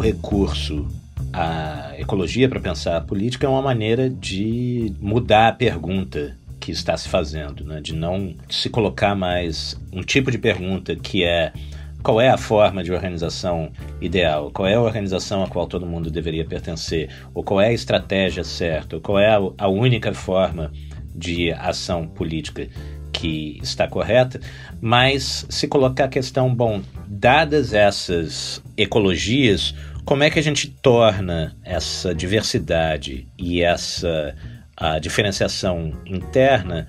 o recurso à ecologia para pensar a política é uma maneira de mudar a pergunta que está se fazendo, né? de não se colocar mais um tipo de pergunta que é qual é a forma de organização ideal, qual é a organização a qual todo mundo deveria pertencer, ou qual é a estratégia certa, ou qual é a, única forma de ação política que está correta, mas se colocar a questão, bom, dadas essas ecologias, como é que a gente torna essa diversidade e essa a diferenciação interna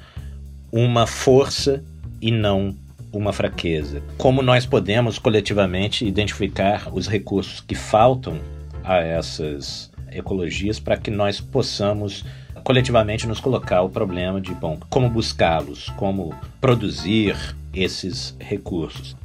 uma força e não uma fraqueza. Como nós podemos coletivamente identificar os recursos que faltam a essas ecologias para que nós possamos coletivamente nos colocar o problema de, bom, como buscá-los, como produzir esses recursos.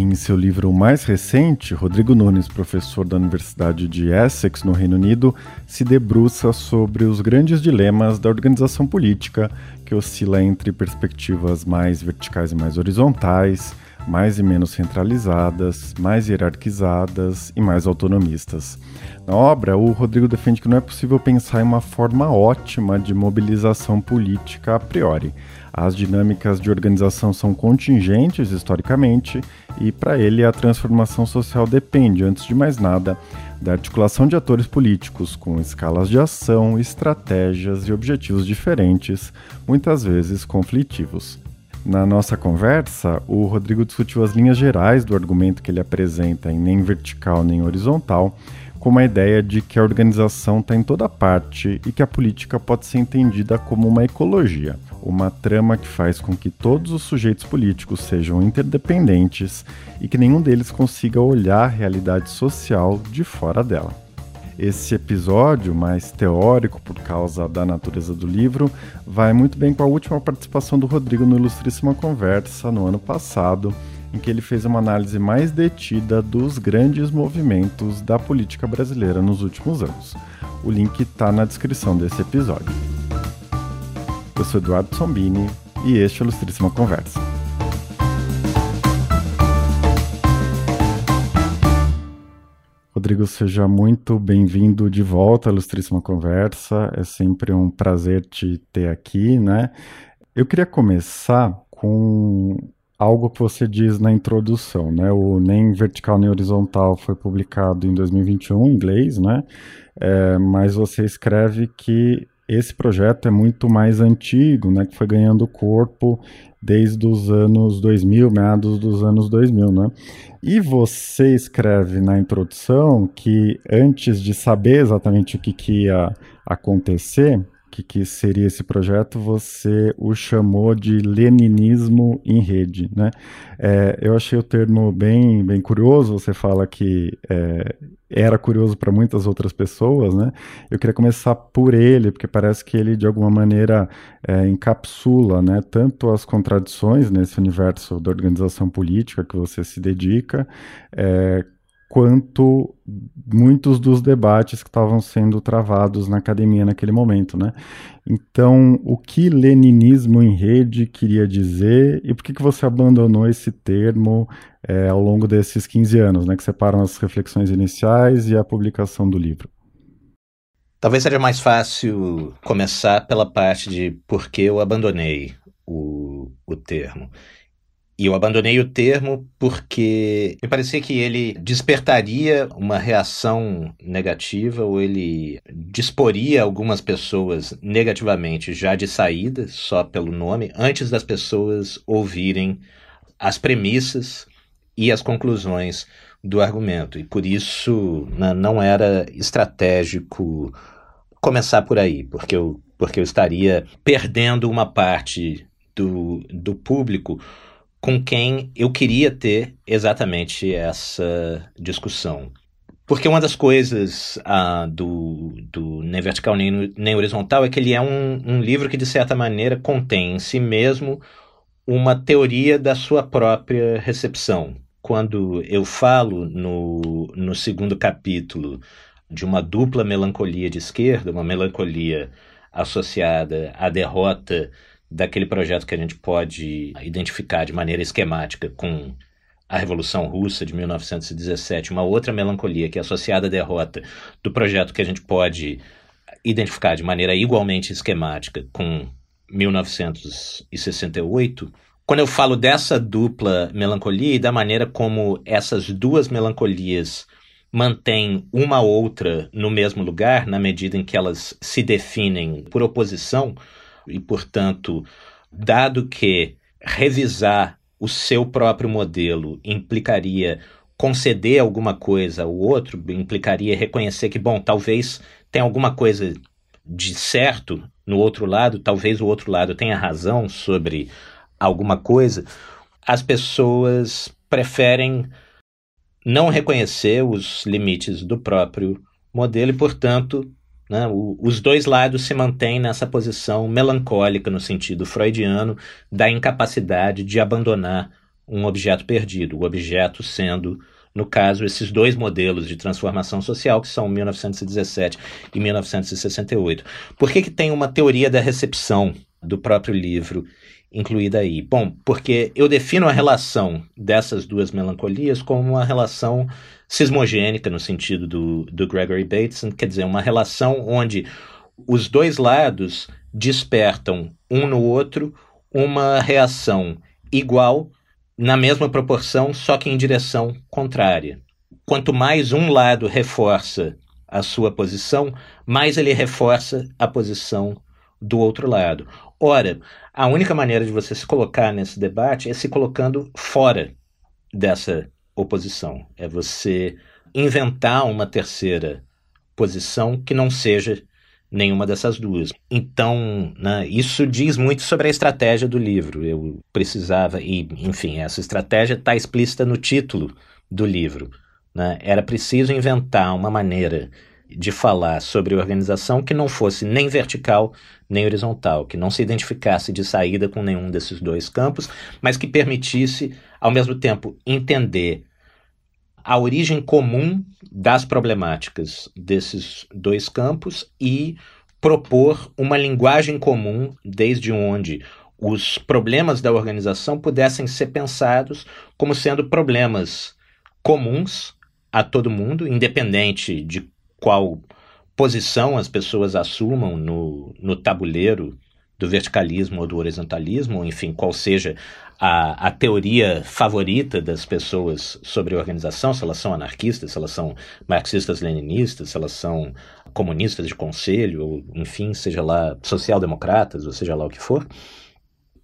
Em seu livro mais recente, Rodrigo Nunes, professor da Universidade de Essex, no Reino Unido, se debruça sobre os grandes dilemas da organização política, que oscila entre perspectivas mais verticais e mais horizontais, mais e menos centralizadas, mais hierarquizadas e mais autonomistas. Na obra, o Rodrigo defende que não é possível pensar em uma forma ótima de mobilização política a priori. As dinâmicas de organização são contingentes historicamente e, para ele, a transformação social depende, antes de mais nada, da articulação de atores políticos com escalas de ação, estratégias e objetivos diferentes, muitas vezes conflitivos. Na nossa conversa, o Rodrigo discutiu as linhas gerais do argumento que ele apresenta em nem vertical nem horizontal, com a ideia de que a organização está em toda parte e que a política pode ser entendida como uma ecologia uma trama que faz com que todos os sujeitos políticos sejam interdependentes e que nenhum deles consiga olhar a realidade social de fora dela. Esse episódio, mais teórico por causa da natureza do livro, vai muito bem com a última participação do Rodrigo no Ilustríssima Conversa no ano passado, em que ele fez uma análise mais detida dos grandes movimentos da política brasileira nos últimos anos. O link está na descrição desse episódio. Eu sou Eduardo Sombini e este é o Ilustríssima Conversa. Rodrigo, seja muito bem-vindo de volta à Ilustríssima Conversa. É sempre um prazer te ter aqui, né? Eu queria começar com algo que você diz na introdução, né? O Nem Vertical Nem Horizontal foi publicado em 2021 em inglês, né? É, mas você escreve que esse projeto é muito mais antigo, né, que foi ganhando corpo desde os anos 2000, meados dos anos 2000, né? E você escreve na introdução que antes de saber exatamente o que, que ia acontecer, que, que seria esse projeto, você o chamou de leninismo em rede, né? É, eu achei o termo bem, bem curioso, você fala que é, era curioso para muitas outras pessoas, né? Eu queria começar por ele, porque parece que ele, de alguma maneira, é, encapsula, né, tanto as contradições nesse universo da organização política que você se dedica, é, quanto muitos dos debates que estavam sendo travados na academia naquele momento, né? Então, o que leninismo em rede queria dizer e por que, que você abandonou esse termo é, ao longo desses 15 anos, né? Que separam as reflexões iniciais e a publicação do livro? Talvez seja mais fácil começar pela parte de por que eu abandonei o, o termo. E eu abandonei o termo porque me parecia que ele despertaria uma reação negativa ou ele disporia algumas pessoas negativamente já de saída, só pelo nome, antes das pessoas ouvirem as premissas e as conclusões do argumento. E por isso né, não era estratégico começar por aí, porque eu, porque eu estaria perdendo uma parte do, do público com quem eu queria ter exatamente essa discussão. Porque uma das coisas ah, do, do Nem Vertical Nem, nem Horizontal é que ele é um, um livro que, de certa maneira, contém em si mesmo uma teoria da sua própria recepção. Quando eu falo no, no segundo capítulo de uma dupla melancolia de esquerda, uma melancolia associada à derrota daquele projeto que a gente pode identificar de maneira esquemática com a Revolução Russa de 1917, uma outra melancolia que é associada à derrota do projeto que a gente pode identificar de maneira igualmente esquemática com 1968, quando eu falo dessa dupla melancolia e da maneira como essas duas melancolias mantêm uma outra no mesmo lugar, na medida em que elas se definem por oposição, e, portanto, dado que revisar o seu próprio modelo implicaria conceder alguma coisa ao outro, implicaria reconhecer que, bom, talvez tenha alguma coisa de certo no outro lado, talvez o outro lado tenha razão sobre alguma coisa, as pessoas preferem não reconhecer os limites do próprio modelo e, portanto, né, o, os dois lados se mantêm nessa posição melancólica, no sentido freudiano, da incapacidade de abandonar um objeto perdido, o objeto sendo, no caso, esses dois modelos de transformação social, que são 1917 e 1968. Por que, que tem uma teoria da recepção do próprio livro incluída aí? Bom, porque eu defino a relação dessas duas melancolias como uma relação cismogênica, no sentido do, do Gregory Bateson, quer dizer, uma relação onde os dois lados despertam um no outro uma reação igual, na mesma proporção, só que em direção contrária. Quanto mais um lado reforça a sua posição, mais ele reforça a posição do outro lado. Ora, a única maneira de você se colocar nesse debate é se colocando fora dessa oposição. É você inventar uma terceira posição que não seja nenhuma dessas duas. Então, né, isso diz muito sobre a estratégia do livro. Eu precisava, e enfim, essa estratégia está explícita no título do livro. Né? Era preciso inventar uma maneira de falar sobre organização que não fosse nem vertical nem horizontal, que não se identificasse de saída com nenhum desses dois campos, mas que permitisse, ao mesmo tempo, entender a origem comum das problemáticas desses dois campos e propor uma linguagem comum desde onde os problemas da organização pudessem ser pensados como sendo problemas comuns a todo mundo, independente de qual posição as pessoas assumam no, no tabuleiro do verticalismo ou do horizontalismo, enfim, qual seja a, a teoria favorita das pessoas sobre organização, se elas são anarquistas, se elas são marxistas-leninistas, se elas são comunistas de conselho, ou enfim, seja lá social-democratas, ou seja lá o que for.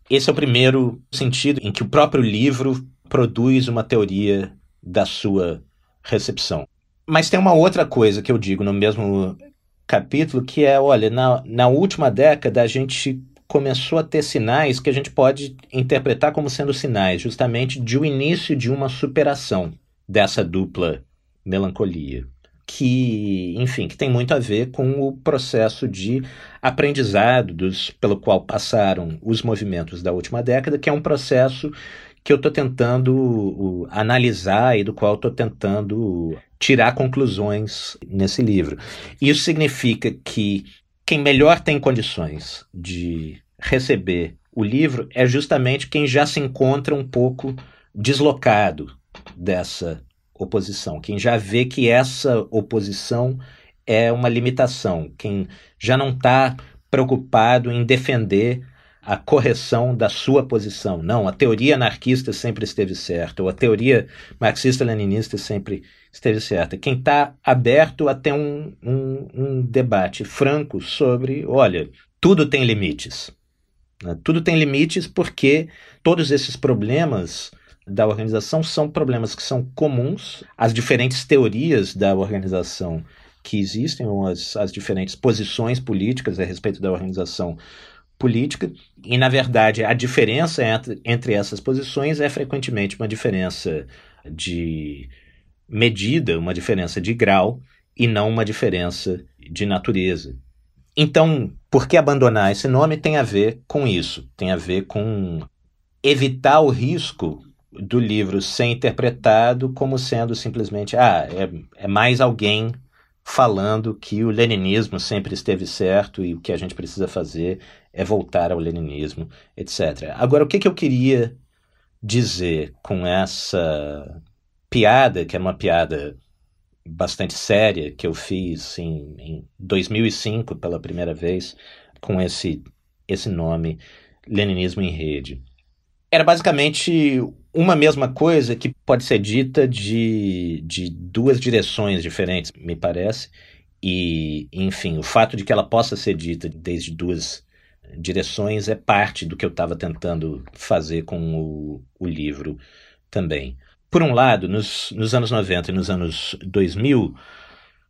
Esse é o primeiro sentido em que o próprio livro produz uma teoria da sua recepção. Mas tem uma outra coisa que eu digo no mesmo capítulo, que é, olha, na, na última década a gente começou a ter sinais que a gente pode interpretar como sendo sinais justamente de o início de uma superação dessa dupla melancolia, que, enfim, que tem muito a ver com o processo de aprendizado dos, pelo qual passaram os movimentos da última década, que é um processo que eu estou tentando uh, analisar e do qual estou tentando tirar conclusões nesse livro. Isso significa que quem melhor tem condições de receber o livro é justamente quem já se encontra um pouco deslocado dessa oposição, quem já vê que essa oposição é uma limitação, quem já não está preocupado em defender a correção da sua posição. Não, a teoria anarquista sempre esteve certa, ou a teoria marxista-leninista sempre esteve certa. Quem está aberto a ter um, um, um, debate franco sobre, olha, tudo tem limites. Né? Tudo tem limites porque todos esses problemas da organização são problemas que são comuns às diferentes teorias da organização que existem, ou as, as diferentes posições políticas a respeito da organização política, e na verdade a diferença entre, entre essas posições é frequentemente uma diferença de medida, uma diferença de grau e não uma diferença de natureza. Então, por que abandonar esse nome tem a ver com isso, tem a ver com evitar o risco do livro ser interpretado como sendo simplesmente, ah, é, é mais alguém falando que o leninismo sempre esteve certo e o que a gente precisa fazer é voltar ao leninismo, etc. Agora, o que, que eu queria dizer com essa piada, que é uma piada bastante séria, que eu fiz em, em 2005 pela primeira vez, com esse, esse nome, Leninismo em Rede. Era basicamente uma mesma coisa que pode ser dita de, de duas direções diferentes, me parece. E, enfim, o fato de que ela possa ser dita desde duas direções é parte do que eu estava tentando fazer com o, o livro também. Por um lado, nos, nos anos 90 e nos anos 2000,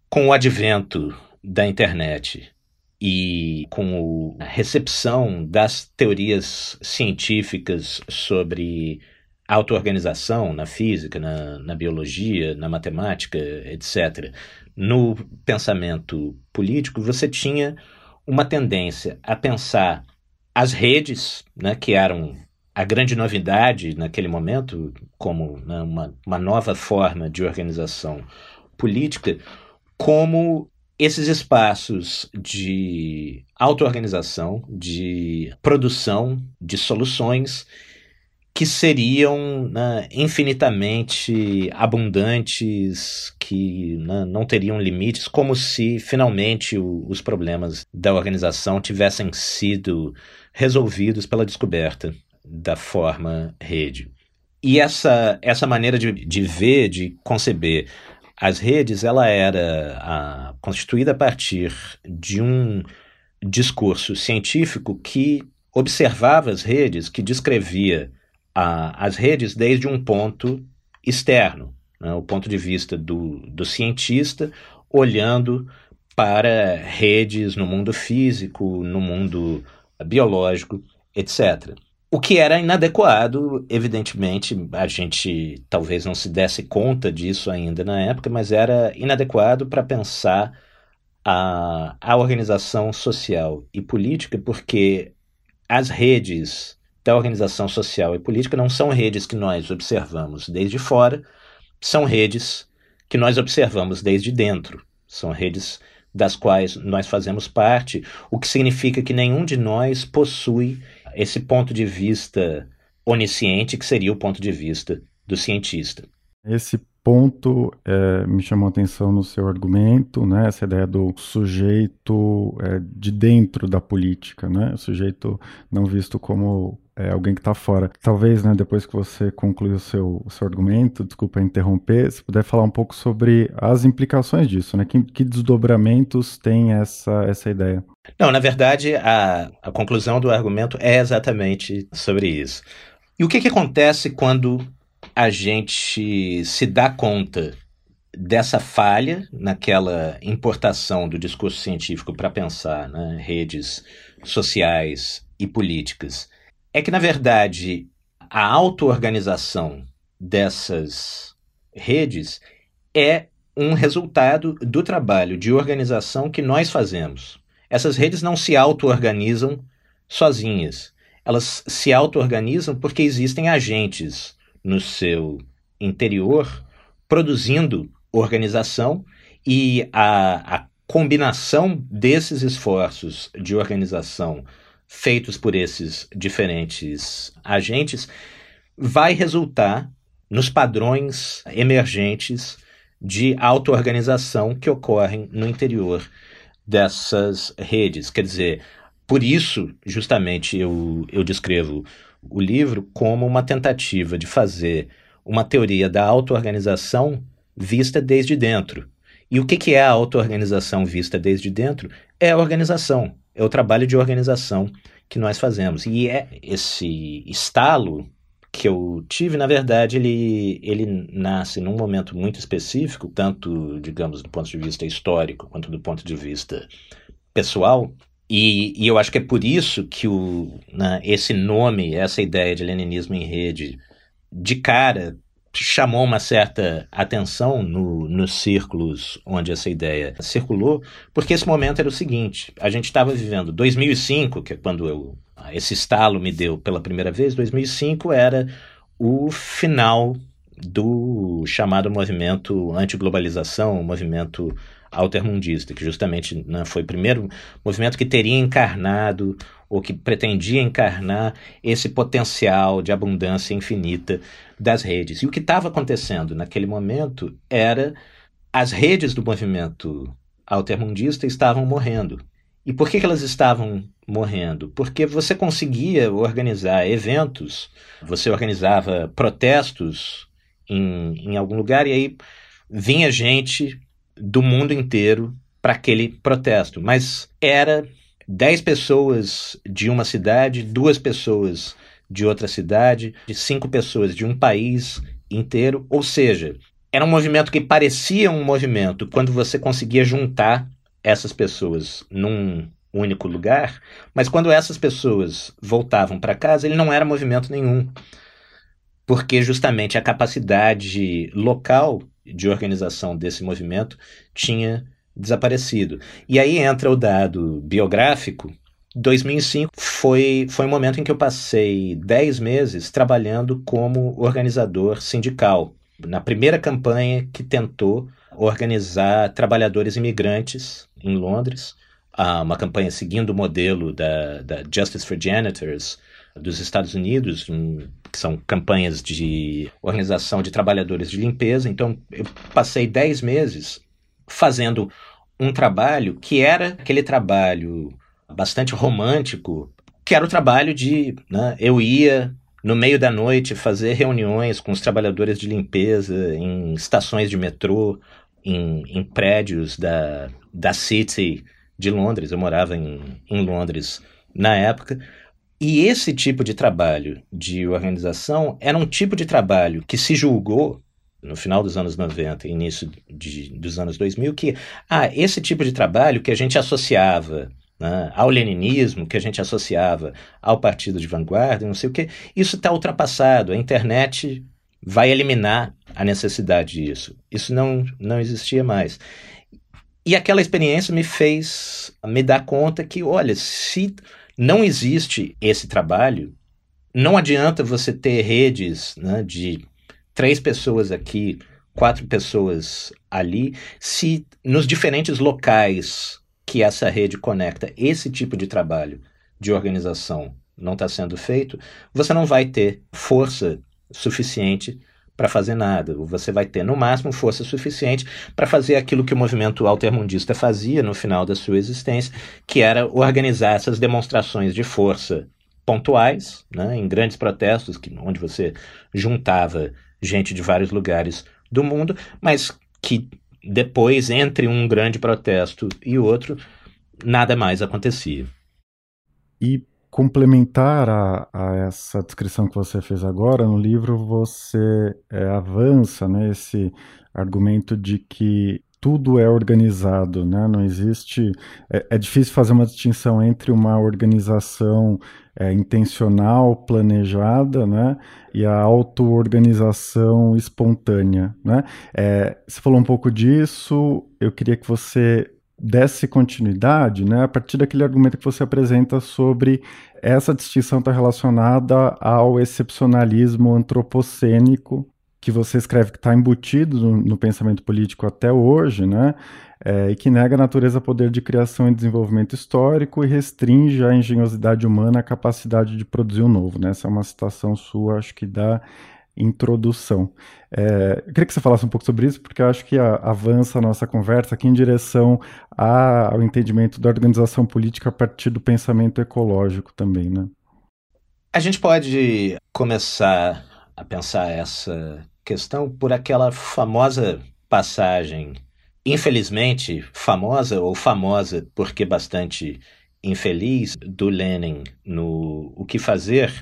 com o advento da internet e com a recepção das teorias científicas sobre auto-organização na física, na, na biologia, na matemática, etc., no pensamento político, você tinha uma tendência a pensar as redes, né, que eram a grande novidade naquele momento, como né, uma, uma nova forma de organização política, como esses espaços de auto-organização, de produção de soluções que seriam né, infinitamente abundantes, que né, não teriam limites, como se finalmente o, os problemas da organização tivessem sido resolvidos pela descoberta da forma rede. E essa, essa maneira de, de ver, de conceber as redes, ela era a, constituída a partir de um discurso científico que observava as redes, que descrevia a, as redes desde um ponto externo, né, o ponto de vista do, do cientista olhando para redes no mundo físico, no mundo biológico, etc. O que era inadequado, evidentemente, a gente talvez não se desse conta disso ainda na época, mas era inadequado para pensar a, a organização social e política, porque as redes da organização social e política não são redes que nós observamos desde fora, são redes que nós observamos desde dentro. São redes das quais nós fazemos parte, o que significa que nenhum de nós possui esse ponto de vista onisciente, que seria o ponto de vista do cientista. Esse ponto é, me chamou a atenção no seu argumento, né? Essa ideia do sujeito é, de dentro da política, né? O sujeito não visto como é, alguém que está fora. Talvez, né, depois que você concluir o seu, o seu argumento, desculpa interromper, se puder falar um pouco sobre as implicações disso, né? Que, que desdobramentos tem essa, essa ideia? Não, na verdade, a, a conclusão do argumento é exatamente sobre isso. E o que, que acontece quando a gente se dá conta dessa falha naquela importação do discurso científico para pensar né, redes sociais e políticas? É que, na verdade, a auto-organização dessas redes é um resultado do trabalho de organização que nós fazemos. Essas redes não se auto-organizam sozinhas. Elas se auto-organizam porque existem agentes no seu interior produzindo organização e a, a combinação desses esforços de organização feitos por esses diferentes agentes vai resultar nos padrões emergentes de auto-organização que ocorrem no interior dessas redes. Quer dizer, por isso, justamente, eu, eu descrevo o livro como uma tentativa de fazer uma teoria da auto-organização vista desde dentro. E o que, que é a auto-organização vista desde dentro? É a organização é o trabalho de organização que nós fazemos. E é esse estalo que eu tive, na verdade, ele, ele nasce num momento muito específico, tanto, digamos, do ponto de vista histórico quanto do ponto de vista pessoal. E, e eu acho que é por isso que o, né, esse nome, essa ideia de leninismo em rede, de cara chamou uma certa atenção no, nos círculos onde essa ideia circulou, porque esse momento era o seguinte: a gente estava vivendo 2005, que é quando eu, esse estalo me deu pela primeira vez, 2005 era o final do chamado movimento anti-globalização, o movimento altermundista, que justamente né, foi o primeiro movimento que teria encarnado ou que pretendia encarnar esse potencial de abundância infinita das redes. E o que estava acontecendo naquele momento era as redes do movimento altermundista estavam morrendo. E por que, que elas estavam morrendo? Porque você conseguia organizar eventos, você organizava protestos em, em algum lugar, e aí vinha gente do mundo inteiro para aquele protesto. Mas era 10 pessoas de uma cidade, duas pessoas de outra cidade, de cinco pessoas de um país inteiro. Ou seja, era um movimento que parecia um movimento quando você conseguia juntar essas pessoas num único lugar, mas quando essas pessoas voltavam para casa, ele não era movimento nenhum. Porque justamente a capacidade local de organização desse movimento tinha desaparecido. E aí entra o dado biográfico. 2005 foi, foi um momento em que eu passei 10 meses trabalhando como organizador sindical. Na primeira campanha que tentou organizar trabalhadores imigrantes em Londres, uma campanha seguindo o modelo da, da Justice for Janitors dos Estados Unidos, que são campanhas de organização de trabalhadores de limpeza. Então, eu passei 10 meses fazendo um trabalho que era aquele trabalho bastante romântico, que era o trabalho de. Né, eu ia no meio da noite fazer reuniões com os trabalhadores de limpeza em estações de metrô, em, em prédios da, da City de Londres. Eu morava em, em Londres na época. E esse tipo de trabalho de organização era um tipo de trabalho que se julgou no final dos anos 90 início de, dos anos 2000 que ah, esse tipo de trabalho que a gente associava né, ao leninismo, que a gente associava ao partido de vanguarda, não sei o que, isso está ultrapassado. A internet vai eliminar a necessidade disso. Isso não, não existia mais. E aquela experiência me fez me dar conta que, olha, se não existe esse trabalho, não adianta você ter redes né, de três pessoas aqui, quatro pessoas ali, se nos diferentes locais que essa rede conecta esse tipo de trabalho de organização não está sendo feito, você não vai ter força suficiente para fazer nada. Você vai ter, no máximo, força suficiente para fazer aquilo que o movimento altermundista fazia no final da sua existência, que era organizar essas demonstrações de força pontuais, né, em grandes protestos, que, onde você juntava gente de vários lugares do mundo, mas que depois, entre um grande protesto e outro, nada mais acontecia. E complementar a, a, essa descrição que você fez agora, no livro você é, avança né, esse argumento de que tudo é organizado, né? não existe. É, é difícil fazer uma distinção entre uma organização é, intencional, planejada, né? e a auto-organização espontânea. Né? É, você falou um pouco disso, eu queria que você desse continuidade, né, a partir daquele argumento que você apresenta sobre essa distinção está relacionada ao excepcionalismo antropocênico que você escreve que está embutido no, no, pensamento político até hoje, né? É, e que nega a natureza poder de criação e desenvolvimento histórico e restringe a engenhosidade humana a capacidade de produzir o um novo. Né? Essa é uma citação sua, acho que da introdução. É, eu queria que você falasse um pouco sobre isso, porque eu acho que a, avança a nossa conversa aqui em direção a, ao entendimento da organização política a partir do pensamento ecológico também, né? A gente pode começar a pensar essa questão por aquela famosa passagem, infelizmente famosa ou famosa porque bastante infeliz, do Lenin no O que Fazer,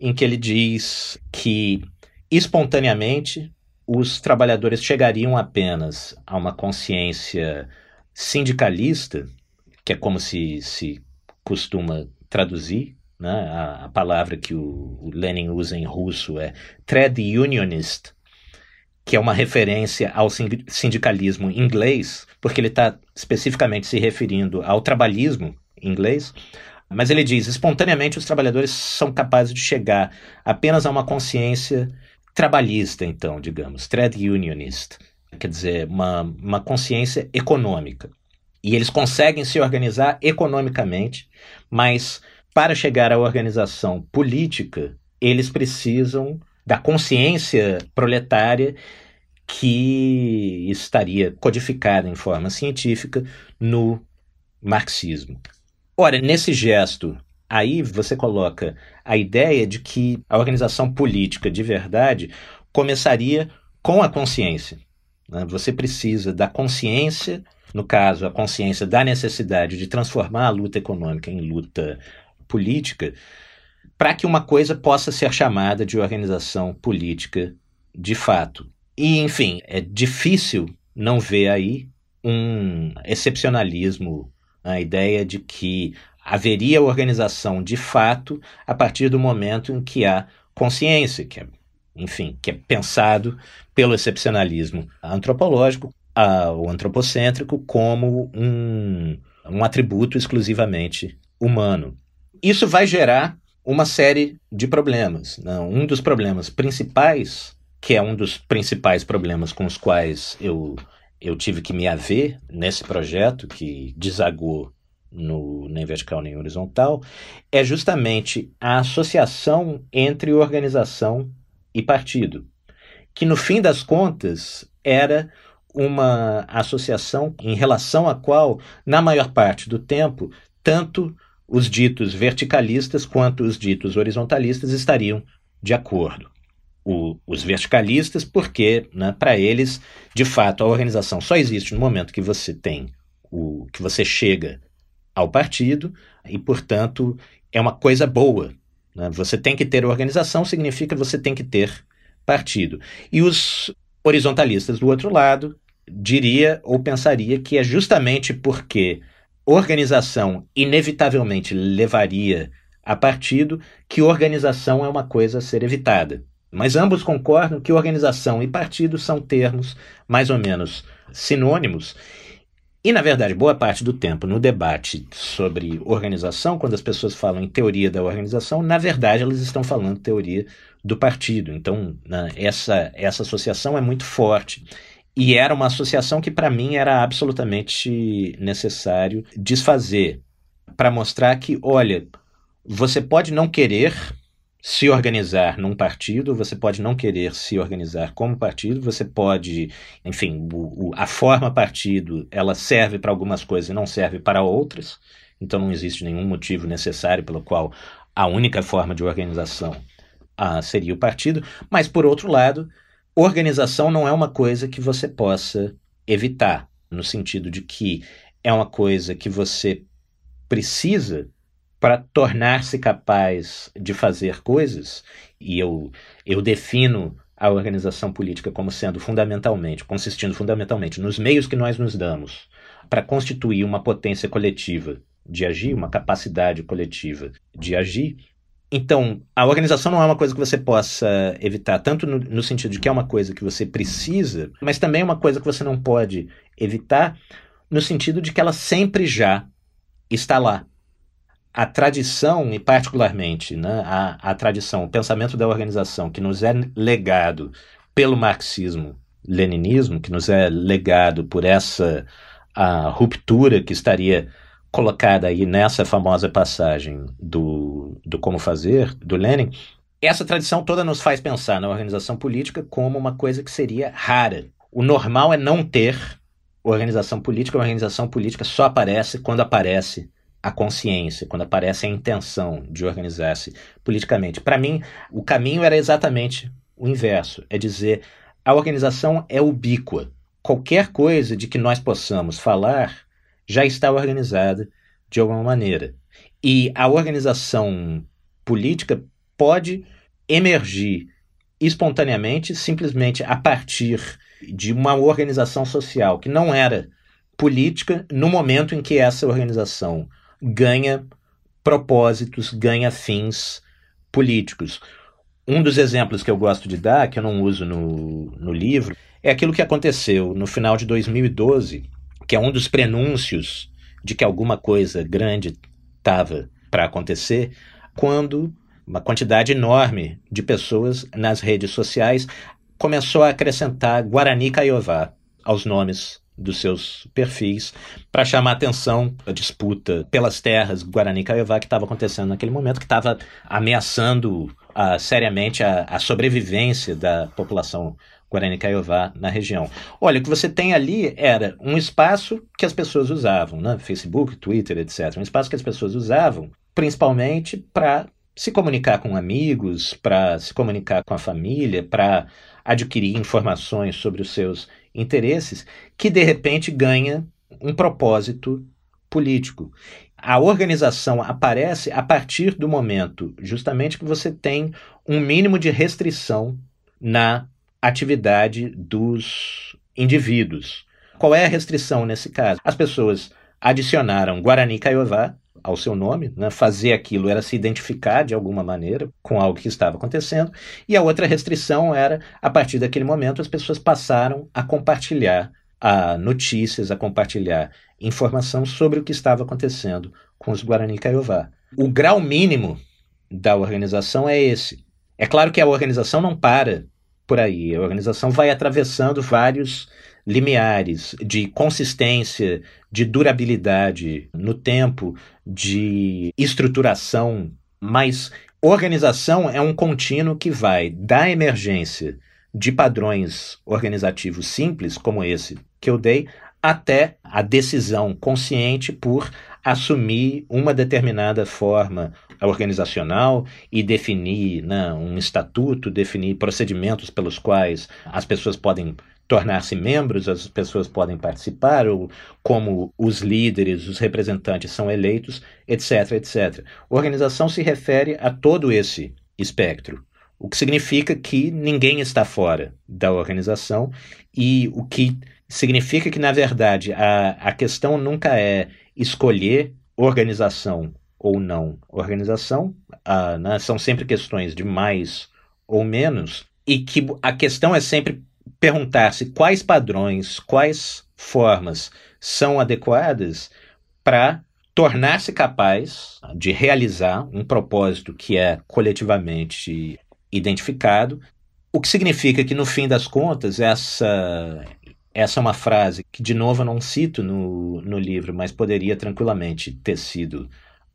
em que ele diz que espontaneamente os trabalhadores chegariam apenas a uma consciência sindicalista, que é como se, se costuma traduzir, né? a, a palavra que o, o Lenin usa em russo é trade unionist, que é uma referência ao sindicalismo inglês, porque ele está especificamente se referindo ao trabalhismo inglês. Mas ele diz: espontaneamente os trabalhadores são capazes de chegar apenas a uma consciência trabalhista, então, digamos, trade unionist. quer dizer, uma, uma consciência econômica. E eles conseguem se organizar economicamente, mas para chegar à organização política, eles precisam da consciência proletária que estaria codificada em forma científica no marxismo. Ora, nesse gesto, aí você coloca a ideia de que a organização política de verdade começaria com a consciência. Né? Você precisa da consciência, no caso, a consciência da necessidade de transformar a luta econômica em luta política, para que uma coisa possa ser chamada de organização política de fato. E, enfim, é difícil não ver aí um excepcionalismo, a ideia de que haveria organização de fato a partir do momento em que há consciência, que é, enfim, que é pensado pelo excepcionalismo antropológico, o antropocêntrico, como um, um atributo exclusivamente humano. Isso vai gerar uma série de problemas. Né? Um dos problemas principais, que é um dos principais problemas com os quais eu, eu tive que me haver nesse projeto que desagou no, nem vertical nem horizontal, é justamente a associação entre organização e partido, que no fim das contas era uma associação em relação à qual, na maior parte do tempo, tanto os ditos verticalistas quanto os ditos horizontalistas estariam de acordo. O, os verticalistas, porque, né, para eles, de fato, a organização só existe no momento que você tem o que você chega ao partido e, portanto, é uma coisa boa. Né? Você tem que ter organização, significa você tem que ter partido. E os horizontalistas do outro lado diria ou pensaria que é justamente porque organização inevitavelmente levaria a partido, que organização é uma coisa a ser evitada. Mas ambos concordam que organização e partido são termos mais ou menos sinônimos. E, na verdade, boa parte do tempo no debate sobre organização, quando as pessoas falam em teoria da organização, na verdade elas estão falando teoria do partido. Então, né, essa, essa associação é muito forte. E era uma associação que, para mim, era absolutamente necessário desfazer para mostrar que, olha, você pode não querer se organizar num partido, você pode não querer se organizar como partido, você pode, enfim, o, o, a forma partido ela serve para algumas coisas e não serve para outras, então não existe nenhum motivo necessário pelo qual a única forma de organização ah, seria o partido, mas por outro lado, Organização não é uma coisa que você possa evitar, no sentido de que é uma coisa que você precisa para tornar-se capaz de fazer coisas, e eu, eu defino a organização política como sendo fundamentalmente, consistindo fundamentalmente nos meios que nós nos damos para constituir uma potência coletiva de agir, uma capacidade coletiva de agir, então, a organização não é uma coisa que você possa evitar, tanto no, no, sentido de que é uma coisa que você precisa, mas também é uma coisa que você não pode evitar, no sentido de que ela sempre já está lá. A tradição, e particularmente né, a, a tradição, o pensamento da organização que nos é legado pelo marxismo-leninismo, que nos é legado por essa a ruptura que estaria colocada aí nessa famosa passagem do, do Como Fazer, do Lenin, essa tradição toda nos faz pensar na organização política como uma coisa que seria rara. O normal é não ter organização política. A organização política só aparece quando aparece a consciência, quando aparece a intenção de organizar-se politicamente. Para mim, o caminho era exatamente o inverso: é dizer a organização é ubíqua. Qualquer coisa de que nós possamos falar já está organizada de alguma maneira. E a organização política pode emergir espontaneamente, simplesmente a partir de uma organização social que não era política no momento em que essa organização ganha propósitos, ganha fins políticos. Um dos exemplos que eu gosto de dar, que eu não uso no, no livro, é aquilo que aconteceu no final de 2012 que é um dos prenúncios de que alguma coisa grande estava para acontecer, quando uma quantidade enorme de pessoas nas redes sociais começou a acrescentar Guarani Caiová aos nomes dos seus perfis para chamar atenção a disputa pelas terras Guarani Kaiowá que estava acontecendo naquele momento, que estava ameaçando uh, seriamente a, a, sobrevivência da população Guarani Kaiowá na região. Olha, o que você tem ali era um espaço que as pessoas usavam, né? Facebook, Twitter, etc. Um espaço que as pessoas usavam principalmente para se comunicar com amigos, para se comunicar com a família, para adquirir informações sobre os seus interesses, que de repente ganha um propósito político. A organização aparece a partir do momento, justamente, que você tem um mínimo de restrição na atividade dos indivíduos. Qual é a restrição nesse caso? As pessoas adicionaram Guarani Kaiowá ao seu nome, né? fazer aquilo era se identificar de alguma maneira com algo que estava acontecendo, e a outra restrição era, a partir daquele momento, as pessoas passaram a compartilhar a notícias, a compartilhar informação sobre o que estava acontecendo com os Guarani Kaiowá. O grau mínimo da organização é esse. É claro que a organização não para por aí, a organização vai atravessando vários limiares de consistência, de durabilidade no tempo, de estruturação, mas organização é um contínuo que vai da emergência de padrões organizativos simples, como esse que eu dei, até a decisão consciente por assumir uma determinada forma organizacional e definir né, um estatuto, definir procedimentos pelos quais as pessoas podem tornar-se membros, as pessoas podem participar, ou como os líderes, os representantes são eleitos, etc, etc. Organização se refere a todo esse espectro, o que significa que ninguém está fora da organização e o que significa que, na verdade, a, a questão nunca é escolher organização ou não organização, né? são sempre questões de mais ou menos, e que a questão é sempre perguntar-se quais padrões, quais formas são adequadas para tornar-se capaz de realizar um propósito que é coletivamente identificado, o que significa que, no fim das contas, essa, essa é uma frase que, de novo, eu não cito no, no livro, mas poderia tranquilamente ter sido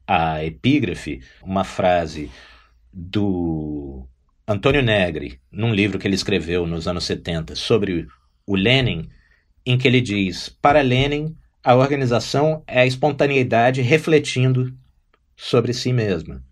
a epígrafe, uma frase do Antônio Negri, num livro que ele escreveu nos anos 70 sobre o Lenin, em que ele diz: Para Lenin, a organização é a espontaneidade refletindo sobre si mesma.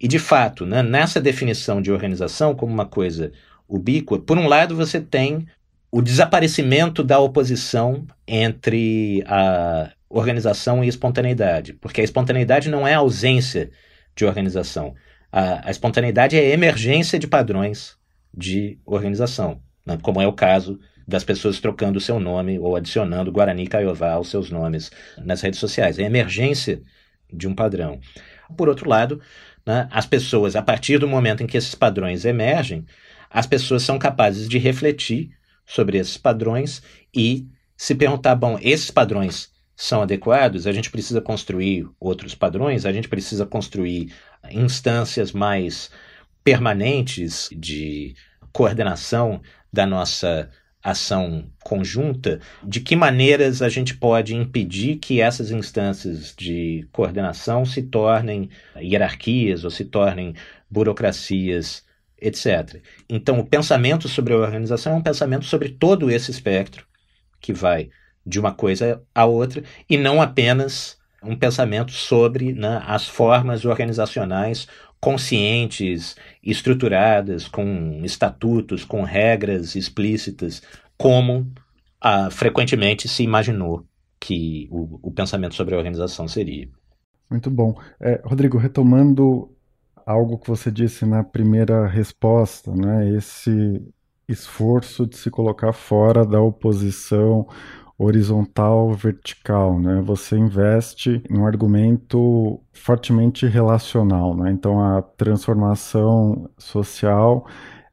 E de fato, né, nessa definição de organização como uma coisa ubíqua, por um lado você tem o desaparecimento da oposição entre a organização e espontaneidade, porque a espontaneidade não é a ausência de organização. A, a espontaneidade é a emergência de padrões de organização, né? como é o caso das pessoas trocando o seu nome ou adicionando Guarani Caiová aos seus nomes nas redes sociais. É a emergência de um padrão. Por outro lado, né, as pessoas, a partir do momento em que esses padrões emergem, as pessoas são capazes de refletir sobre esses padrões e se perguntar: bom, esses padrões são adequados, a gente precisa construir outros padrões, a gente precisa construir instâncias mais permanentes de coordenação da nossa ação conjunta, de que maneiras a gente pode impedir que essas instâncias de coordenação se tornem hierarquias ou se tornem burocracias, etc. Então, o pensamento sobre a organização é um pensamento sobre todo esse espectro que vai de uma coisa a outra e não apenas um pensamento sobre né, as formas organizacionais conscientes, estruturadas, com estatutos, com regras explícitas, como ah, frequentemente se imaginou que o, o, pensamento sobre a organização seria. Muito bom. É, Rodrigo, retomando algo que você disse na primeira resposta, né, esse esforço de se colocar fora da oposição horizontal vertical, né? Você investe em um argumento fortemente relacional, né? Então a transformação social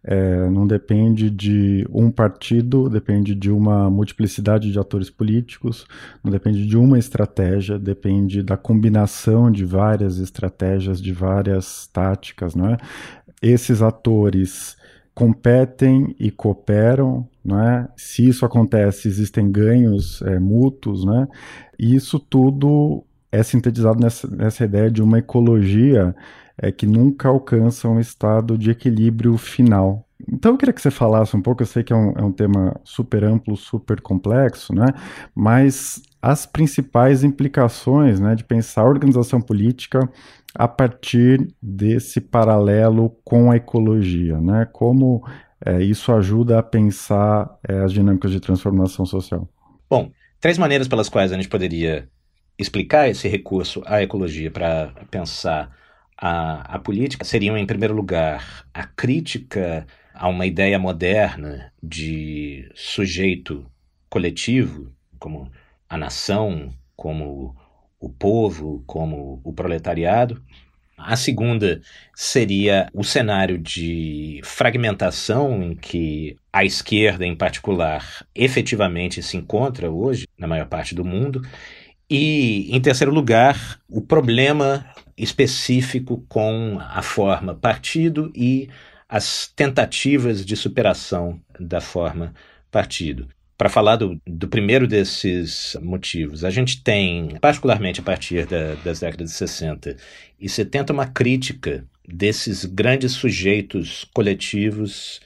é, não depende de um partido, depende de uma multiplicidade de atores políticos, não depende de uma estratégia, depende da combinação de várias estratégias, de várias táticas, não é? Esses atores competem e cooperam não é? Se isso acontece, existem ganhos é, mútuos, né? E isso tudo é sintetizado nessa, nessa ideia de uma ecologia é, que nunca alcança um estado de equilíbrio final. Então eu queria que você falasse um pouco, eu sei que é um, é um tema super amplo, super complexo, né? Mas as principais implicações né, de pensar a organização política a partir desse paralelo com a ecologia, né? Como é, isso ajuda a pensar é, as dinâmicas de transformação social? Bom, três maneiras pelas quais a gente poderia explicar esse recurso à ecologia para pensar a, a política seriam, em primeiro lugar, a crítica a uma ideia moderna de sujeito coletivo, como a nação, como o povo, como o proletariado, a segunda seria o cenário de fragmentação em que a esquerda, em particular, efetivamente se encontra hoje, na maior parte do mundo. E, em terceiro lugar, o problema específico com a forma partido e as tentativas de superação da forma partido. Para falar do, do, primeiro desses motivos, a gente tem, particularmente a partir da, das décadas de 60 e 70, uma crítica desses grandes sujeitos coletivos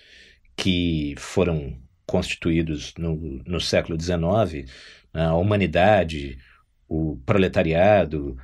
que foram constituídos no, no século XIX, né, a humanidade, o proletariado,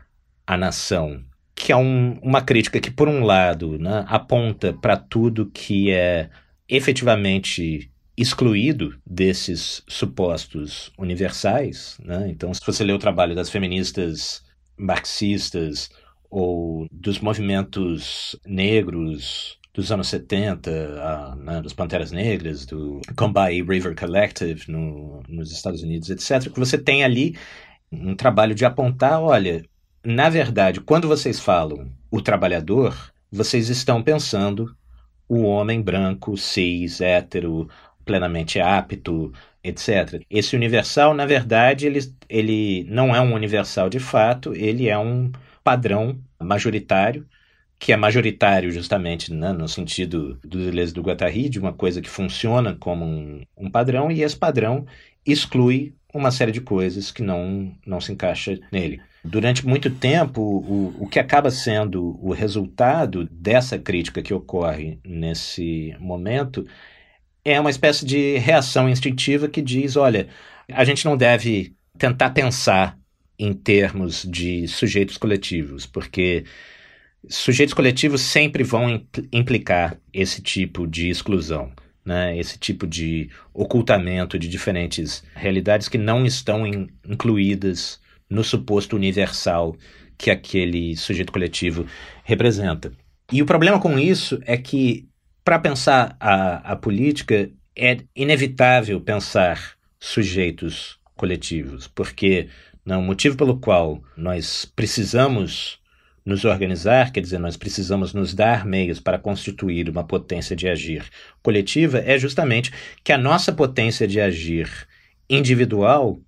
a nação, que é um, uma crítica que, por um lado, né, aponta para tudo que é efetivamente excluído desses supostos universais. Né? Então, se você ler o trabalho das feministas marxistas ou dos movimentos negros dos anos 70, uh, né, dos Panteras Negras, do Combahee River Collective no, nos Estados Unidos, etc., que você tem ali um trabalho de apontar, olha, na verdade, quando vocês falam o trabalhador, vocês estão pensando o homem branco, cis, hétero, plenamente apto, etc. Esse universal, na verdade, ele, ele não é um universal de fato, ele é um padrão majoritário, que é majoritário justamente né, no sentido do Deleuze do Guattari, de uma coisa que funciona como um, um padrão, e esse padrão exclui uma série de coisas que não, não se encaixa nele. Durante muito tempo, o, o que acaba sendo o resultado dessa crítica que ocorre nesse momento é uma espécie de reação instintiva que diz: olha, a gente não deve tentar pensar em termos de sujeitos coletivos, porque sujeitos coletivos sempre vão implicar esse tipo de exclusão. Né, esse tipo de ocultamento de diferentes realidades que não estão in, incluídas no suposto universal que aquele sujeito coletivo representa. E o problema com isso é que para pensar a, a política, é inevitável pensar sujeitos coletivos, porque não, o motivo pelo qual nós precisamos nos organizar, quer dizer, nós precisamos nos dar meios para constituir uma potência de agir coletiva, é justamente que a nossa potência de agir individual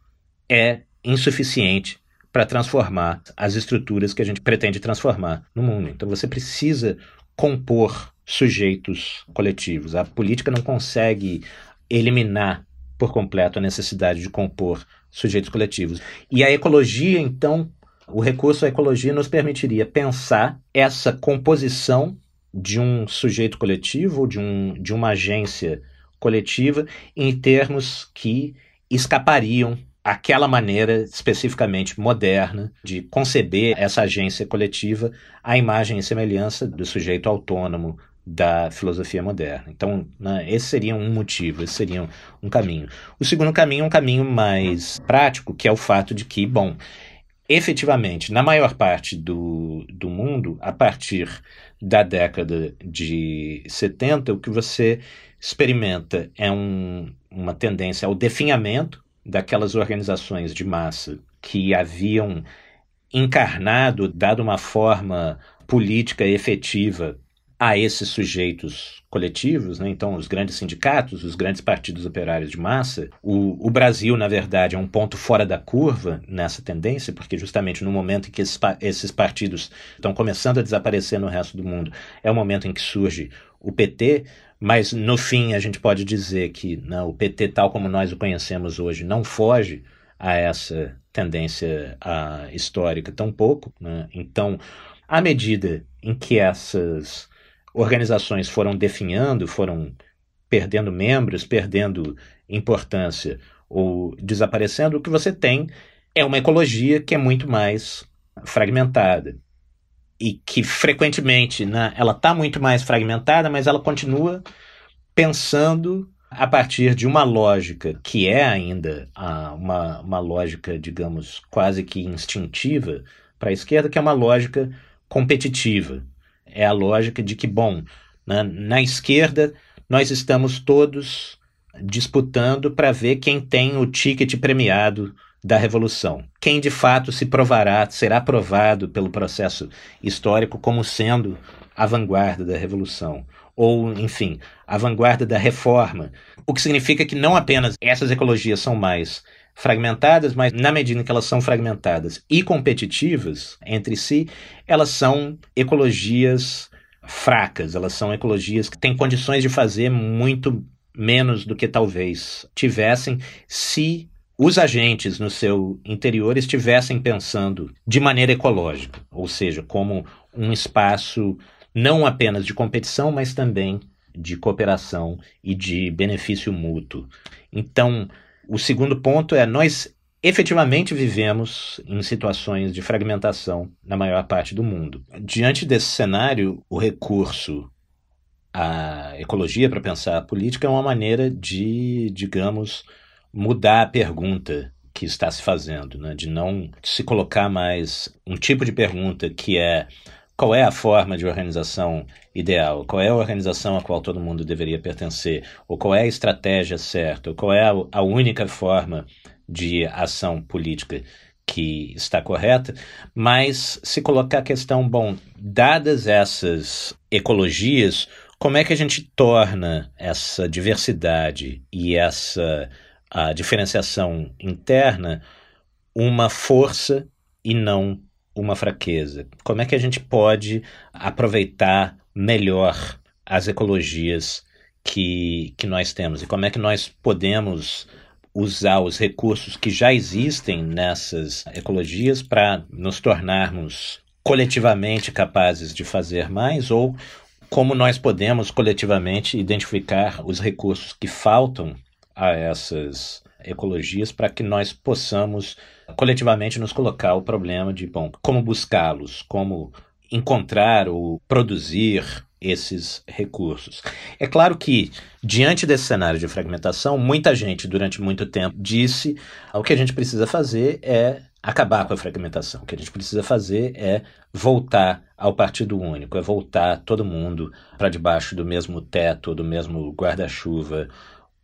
é insuficiente para transformar as estruturas que a gente pretende transformar no mundo. Então você precisa compor sujeitos coletivos. A política não consegue eliminar por completo a necessidade de compor sujeitos coletivos. E a ecologia, então, o recurso à ecologia nos permitiria pensar essa composição de um sujeito coletivo, de, um, de uma agência coletiva, em termos que escapariam aquela maneira especificamente moderna de conceber essa agência coletiva à imagem e semelhança do sujeito autônomo da filosofia moderna. Então, né, esse seria um motivo, esse seria um caminho. O segundo caminho é um caminho mais prático, que é o fato de que, bom, efetivamente, na maior parte do, do mundo, a partir da década de 70, o que você experimenta é um, uma tendência ao definhamento daquelas organizações de massa que haviam encarnado, dado uma forma política efetiva a esses sujeitos coletivos, né? então os grandes sindicatos, os grandes partidos operários de massa. O, o, Brasil, na verdade, é um ponto fora da curva nessa tendência, porque justamente no momento em que esses, esses partidos estão começando a desaparecer no resto do mundo, é o momento em que surge o PT, Mas, no fim, a gente pode dizer que né, o PT, tal como nós o conhecemos hoje, não foge a essa tendência a, histórica tão pouco. Né? Então, à medida em que essas organizações foram definhando, foram perdendo membros, perdendo importância ou desaparecendo, o que você tem é uma ecologia que é muito mais fragmentada e que frequentemente né, ela está muito mais fragmentada, mas ela continua pensando a partir de uma lógica que é ainda ah, uma, uma lógica, digamos, quase que instintiva para a esquerda, que é uma lógica competitiva. É a lógica de que, bom, na, na esquerda nós estamos todos disputando para ver quem tem o ticket premiado da Revolução. Quem de fato se provará, será provado pelo processo histórico como sendo a vanguarda da Revolução. Ou, enfim, a vanguarda da reforma. O que significa que não apenas essas ecologias são mais fragmentadas, mas na medida em que elas são fragmentadas e competitivas entre si, elas são ecologias fracas, elas são ecologias que têm condições de fazer muito menos do que talvez tivessem se os agentes no seu interior estivessem pensando de maneira ecológica, ou seja, como um espaço não apenas de competição, mas também de cooperação e de benefício mútuo. Então, o segundo ponto é nós efetivamente vivemos em situações de fragmentação na maior parte do mundo. Diante desse cenário, o recurso à ecologia para pensar a política é uma maneira de, digamos, mudar a pergunta que está se fazendo, né? de não se colocar mais um tipo de pergunta que é qual é a forma de organização ideal, qual é a organização a qual todo mundo deveria pertencer, ou qual é a estratégia certa, ou qual é a, única forma de ação política que está correta, mas se colocar a questão, bom, dadas essas ecologias, como é que a gente torna essa diversidade e essa a diferenciação interna uma força e não uma fraqueza? Como é que a gente pode aproveitar melhor as ecologias que, que nós temos? E como é que nós podemos usar os recursos que já existem nessas ecologias para nos tornarmos coletivamente capazes de fazer mais? Ou como nós podemos coletivamente identificar os recursos que faltam a essas ecologias para que nós possamos coletivamente nos colocar o problema de, bom, como buscá-los, como encontrar ou produzir esses recursos. É claro que, diante desse cenário de fragmentação, muita gente, durante muito tempo, disse o que a gente precisa fazer é acabar com a fragmentação. O que a gente precisa fazer é voltar ao partido único, é voltar todo mundo para debaixo do mesmo teto, do mesmo guarda-chuva,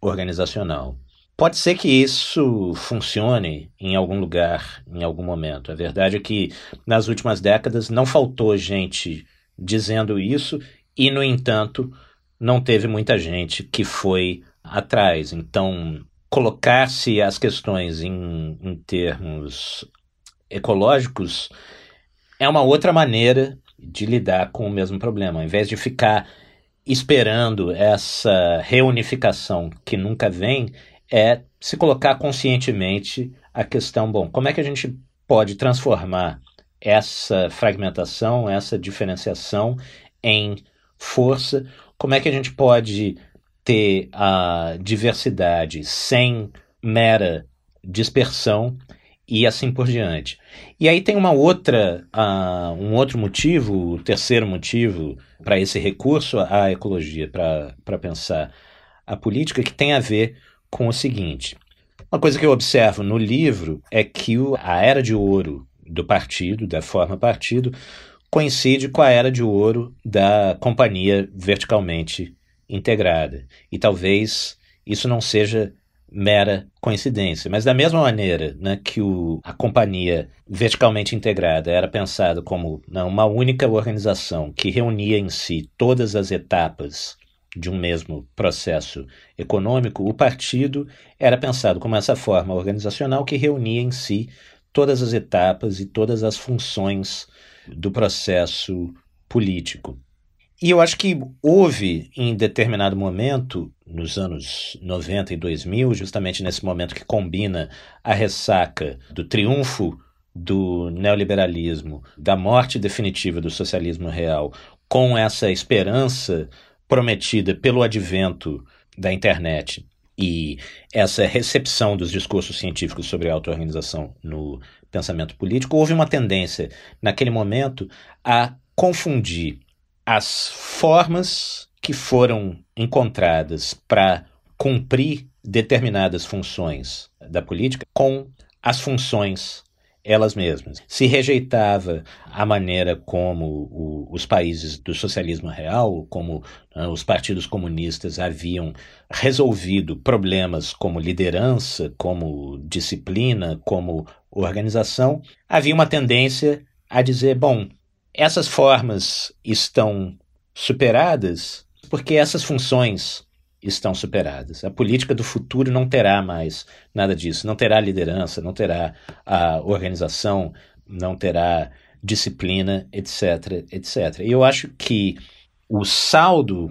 organizacional. Pode ser que isso funcione em algum lugar, em algum momento. A verdade é que nas últimas décadas não faltou gente dizendo isso e, no entanto, não teve muita gente que foi atrás. Então, colocar-se as questões em, em termos ecológicos é uma outra maneira de lidar com o mesmo problema. Ao invés de ficar esperando essa reunificação que nunca vem, é se colocar conscientemente a questão, bom, como é que a gente pode transformar essa fragmentação, essa diferenciação em força? Como é que a gente pode ter a diversidade sem mera dispersão e assim por diante. E aí tem uma outra, uh, um outro motivo, o terceiro motivo para esse recurso à ecologia, para pensar a política, que tem a ver com o seguinte. Uma coisa que eu observo no livro é que a era de ouro do partido, da forma partido, coincide com a era de ouro da companhia verticalmente integrada. E talvez isso não seja mera coincidência. Mas da mesma maneira né, que o, a companhia verticalmente integrada era pensada como né, uma única organização que reunia em si todas as etapas de um mesmo processo econômico, o partido era pensado como essa forma organizacional que reunia em si todas as etapas e todas as funções do processo político. E eu acho que houve, em determinado momento, nos anos 90 e 2000, justamente nesse momento que combina a ressaca do triunfo do neoliberalismo, da morte definitiva do socialismo real, com essa esperança prometida pelo advento da internet e essa recepção dos discursos científicos sobre auto-organização no pensamento político, houve uma tendência, naquele momento, a confundir as formas que foram encontradas para cumprir determinadas funções da política com as funções elas mesmas. Se rejeitava a maneira como o, os países do socialismo real, como uh, os partidos comunistas haviam resolvido problemas como liderança, como disciplina, como organização, havia uma tendência a dizer: bom, essas formas estão superadas porque essas funções estão superadas. A política do futuro não terá mais nada disso, não terá liderança, não terá a organização, não terá disciplina, etc, etc. E eu acho que o saldo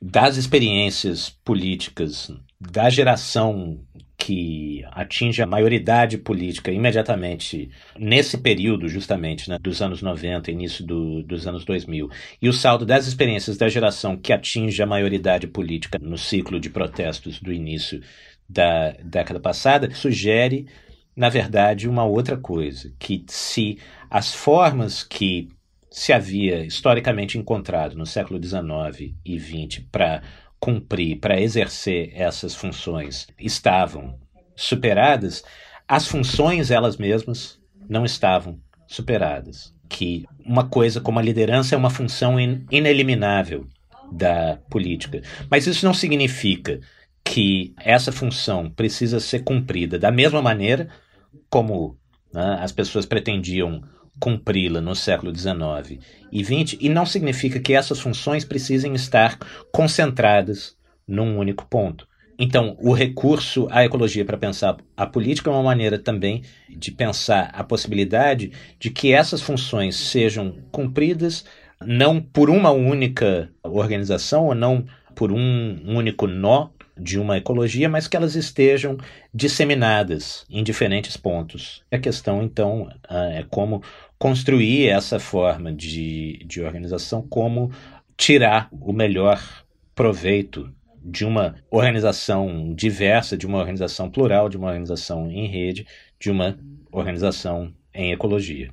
das experiências políticas da geração que atinge a maioridade política imediatamente nesse período, justamente, né, dos anos 90, início do, dos anos 2000, e o saldo das experiências da geração que atinge a maioridade política no ciclo de protestos do início da década passada, sugere, na verdade, uma outra coisa, que se as formas que se havia historicamente encontrado no século XIX e XX para cumprir, para exercer essas funções estavam superadas, as funções elas mesmas não estavam superadas. Que uma coisa como a liderança é uma função in ineliminável da política. Mas isso não significa que essa função precisa ser cumprida da mesma maneira como né, as pessoas pretendiam cumpri-la no século XIX e XX, e não significa que essas funções precisem estar concentradas num único ponto. Então, o recurso à ecologia para pensar a política é uma maneira também de pensar a possibilidade de que essas funções sejam cumpridas não por uma única organização ou não por um único nó de uma ecologia, mas que elas estejam disseminadas em diferentes pontos. A questão, então, é como construir essa forma de, de organização, como tirar o melhor proveito de uma organização diversa, de uma organização plural, de uma organização em rede, de uma organização em ecologia.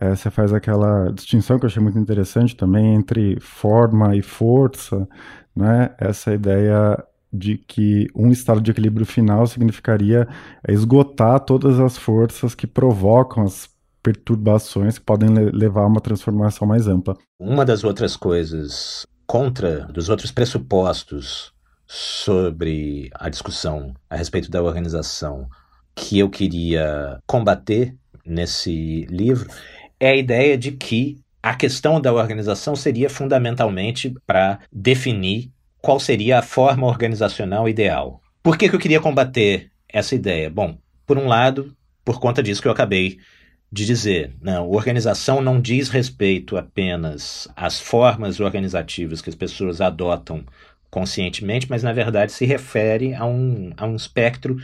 É, você faz aquela distinção que eu achei muito interessante também entre forma e força, né? Essa ideia de que um estado de equilíbrio final significaria esgotar todas as forças que provocam as perturbações que podem levar a uma transformação mais ampla. Uma das outras coisas contra, dos outros pressupostos sobre a discussão a respeito da organização que eu queria combater nesse livro é a ideia de que a questão da organização seria fundamentalmente para definir qual seria a forma organizacional ideal. Por que, que eu queria combater essa ideia? Bom, por um lado, por conta disso que eu acabei de dizer, não, organização não diz respeito apenas às formas organizativas que as pessoas adotam conscientemente, mas na verdade se refere a um, a um espectro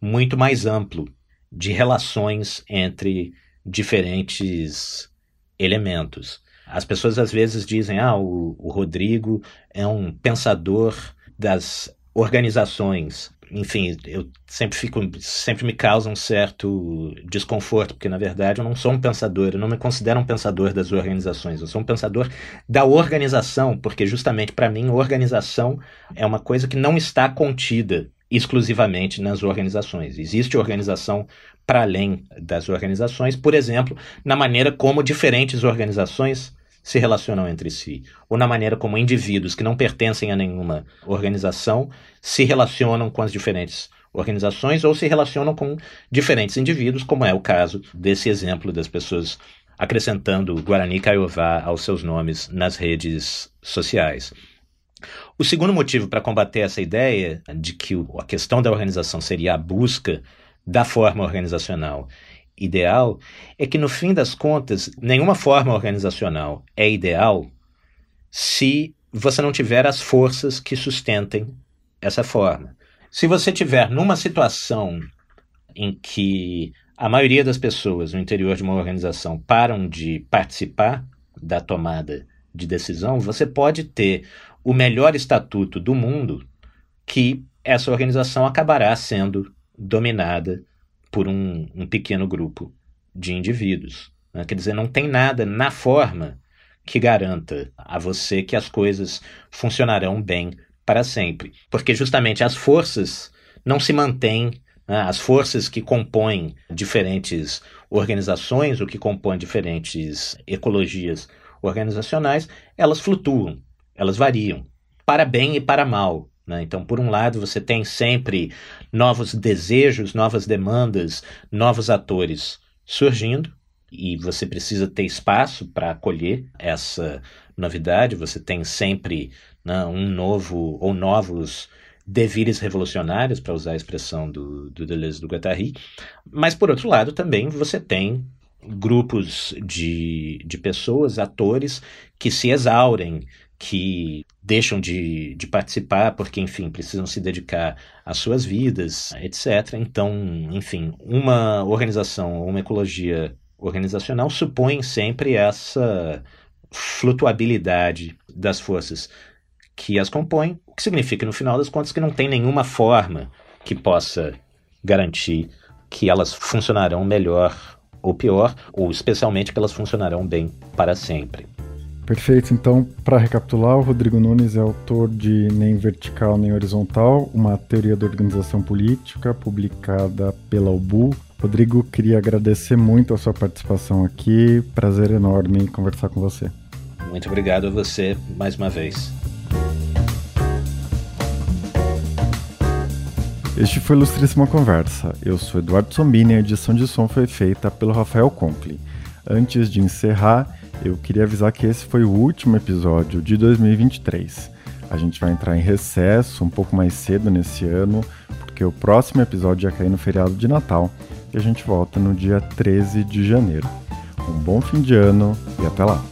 muito mais amplo de relações entre diferentes elementos. As pessoas às vezes dizem: ah, o, o Rodrigo é um pensador das organizações. Enfim, eu sempre fico, sempre me causa um certo desconforto, porque na verdade eu não sou um pensador, eu não me considero um pensador das organizações, eu sou um pensador da organização, porque justamente para mim organização é uma coisa que não está contida exclusivamente nas organizações. Existe organização para além das organizações, por exemplo, na maneira como diferentes organizações se relacionam entre si, ou na maneira como indivíduos que não pertencem a nenhuma organização se relacionam com as diferentes organizações ou se relacionam com diferentes indivíduos, como é o caso desse exemplo das pessoas acrescentando Guarani Kaiowá aos seus nomes nas redes sociais. O segundo motivo para combater essa ideia de que a questão da organização seria a busca da forma organizacional ideal é que, no fim das contas, nenhuma forma organizacional é ideal se você não tiver as forças que sustentem essa forma. Se você tiver numa situação em que a maioria das pessoas no interior de uma organização param de participar da tomada de decisão, você pode ter o melhor estatuto do mundo que essa organização acabará sendo dominada por um, um pequeno grupo de indivíduos. Né? Quer dizer, não tem nada na forma que garanta a você que as coisas funcionarão bem para sempre. Porque justamente as forças não se mantêm, né? as forças que compõem diferentes organizações, ou que compõem diferentes ecologias organizacionais, elas flutuam, elas variam, para bem e para mal. Né? Então, por um lado, você tem sempre novos desejos, novas demandas, novos atores surgindo, e você precisa ter espaço para acolher essa novidade. Você tem sempre né, um novo ou novos devires revolucionários, para usar a expressão do, do Deleuze do Guattari. Mas, por outro lado, também você tem grupos de, de pessoas, atores, que se exaurem, que deixam de, de participar porque, enfim, precisam se dedicar às suas vidas, etc. Então, enfim, uma organização, uma ecologia organizacional supõe sempre essa flutuabilidade das forças que as compõem, o que significa, no final das contas, que não tem nenhuma forma que possa garantir que elas funcionarão melhor ou pior, ou especialmente que elas funcionarão bem para sempre. Perfeito. Então, para recapitular, o Rodrigo Nunes é autor de Nem Vertical Nem Horizontal, uma teoria da organização política, publicada pela UBU. Rodrigo, queria agradecer muito a sua participação aqui. Prazer enorme conversar com você. Muito obrigado a você mais uma vez. Este foi Ilustríssima Conversa. Eu sou Eduardo Sombini e a edição de som foi feita pelo Rafael Conkle. Antes de encerrar, eu queria avisar que esse foi o último episódio de 2023. A gente vai entrar em recesso um pouco mais cedo nesse ano, porque o próximo episódio ia cair no feriado de Natal e a gente volta no dia 13 de janeiro. Um bom fim de ano e até lá!